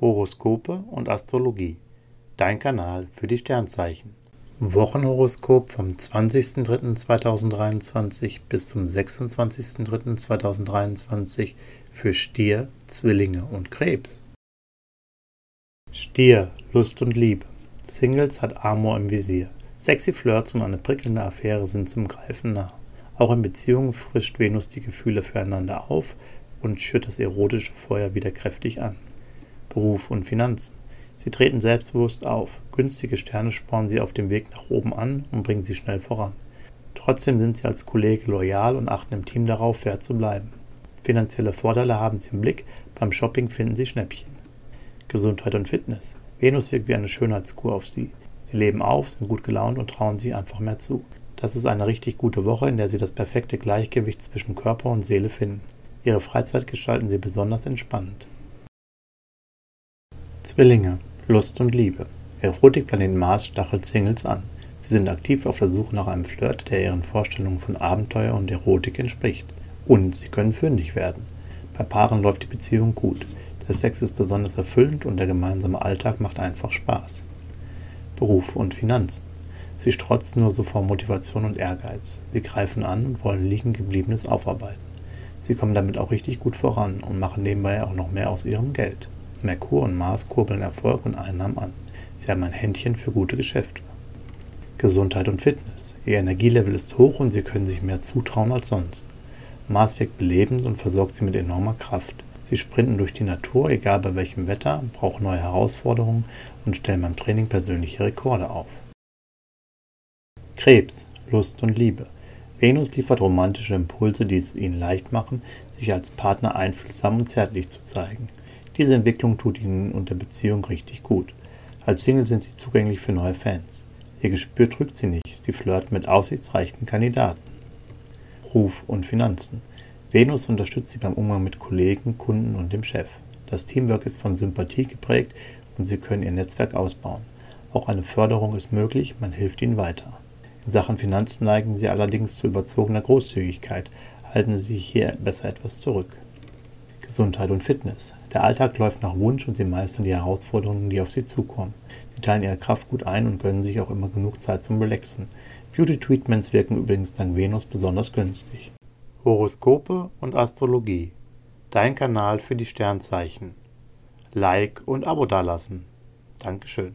Horoskope und Astrologie. Dein Kanal für die Sternzeichen. Wochenhoroskop vom 20.03.2023 bis zum 26.03.2023 für Stier, Zwillinge und Krebs. Stier, Lust und Liebe. Singles hat Amor im Visier. Sexy Flirts und eine prickelnde Affäre sind zum Greifen nah. Auch in Beziehungen frischt Venus die Gefühle füreinander auf und schürt das erotische Feuer wieder kräftig an. Beruf und Finanzen. Sie treten selbstbewusst auf. Günstige Sterne spornen sie auf dem Weg nach oben an und bringen sie schnell voran. Trotzdem sind sie als Kollege loyal und achten im Team darauf, fair zu bleiben. Finanzielle Vorteile haben sie im Blick, beim Shopping finden sie Schnäppchen. Gesundheit und Fitness. Venus wirkt wie eine Schönheitskur auf sie. Sie leben auf, sind gut gelaunt und trauen sie einfach mehr zu. Das ist eine richtig gute Woche, in der sie das perfekte Gleichgewicht zwischen Körper und Seele finden. Ihre Freizeit gestalten sie besonders entspannend. Zwillinge, Lust und Liebe. Erotikplanet Mars stachelt Singles an. Sie sind aktiv auf der Suche nach einem Flirt, der ihren Vorstellungen von Abenteuer und Erotik entspricht. Und sie können fündig werden. Bei Paaren läuft die Beziehung gut. Der Sex ist besonders erfüllend und der gemeinsame Alltag macht einfach Spaß. Beruf und Finanzen. Sie strotzen nur so vor Motivation und Ehrgeiz. Sie greifen an und wollen liegen gebliebenes aufarbeiten. Sie kommen damit auch richtig gut voran und machen nebenbei auch noch mehr aus ihrem Geld. Merkur und Mars kurbeln Erfolg und Einnahmen an. Sie haben ein Händchen für gute Geschäfte. Gesundheit und Fitness. Ihr Energielevel ist hoch und Sie können sich mehr zutrauen als sonst. Mars wirkt belebend und versorgt Sie mit enormer Kraft. Sie sprinten durch die Natur, egal bei welchem Wetter, brauchen neue Herausforderungen und stellen beim Training persönliche Rekorde auf. Krebs, Lust und Liebe. Venus liefert romantische Impulse, die es ihnen leicht machen, sich als Partner einfühlsam und zärtlich zu zeigen. Diese Entwicklung tut ihnen und der Beziehung richtig gut. Als Single sind sie zugänglich für neue Fans. Ihr Gespür trügt sie nicht, sie flirten mit aussichtsreichen Kandidaten. Ruf und Finanzen. Venus unterstützt sie beim Umgang mit Kollegen, Kunden und dem Chef. Das Teamwork ist von Sympathie geprägt und sie können ihr Netzwerk ausbauen. Auch eine Förderung ist möglich, man hilft ihnen weiter. In Sachen Finanzen neigen sie allerdings zu überzogener Großzügigkeit, halten sie sich hier besser etwas zurück. Gesundheit und Fitness. Der Alltag läuft nach Wunsch und sie meistern die Herausforderungen, die auf sie zukommen. Sie teilen ihre Kraft gut ein und gönnen sich auch immer genug Zeit zum Relaxen. Beauty-Treatments wirken übrigens dank Venus besonders günstig. Horoskope und Astrologie. Dein Kanal für die Sternzeichen. Like und Abo dalassen. Dankeschön.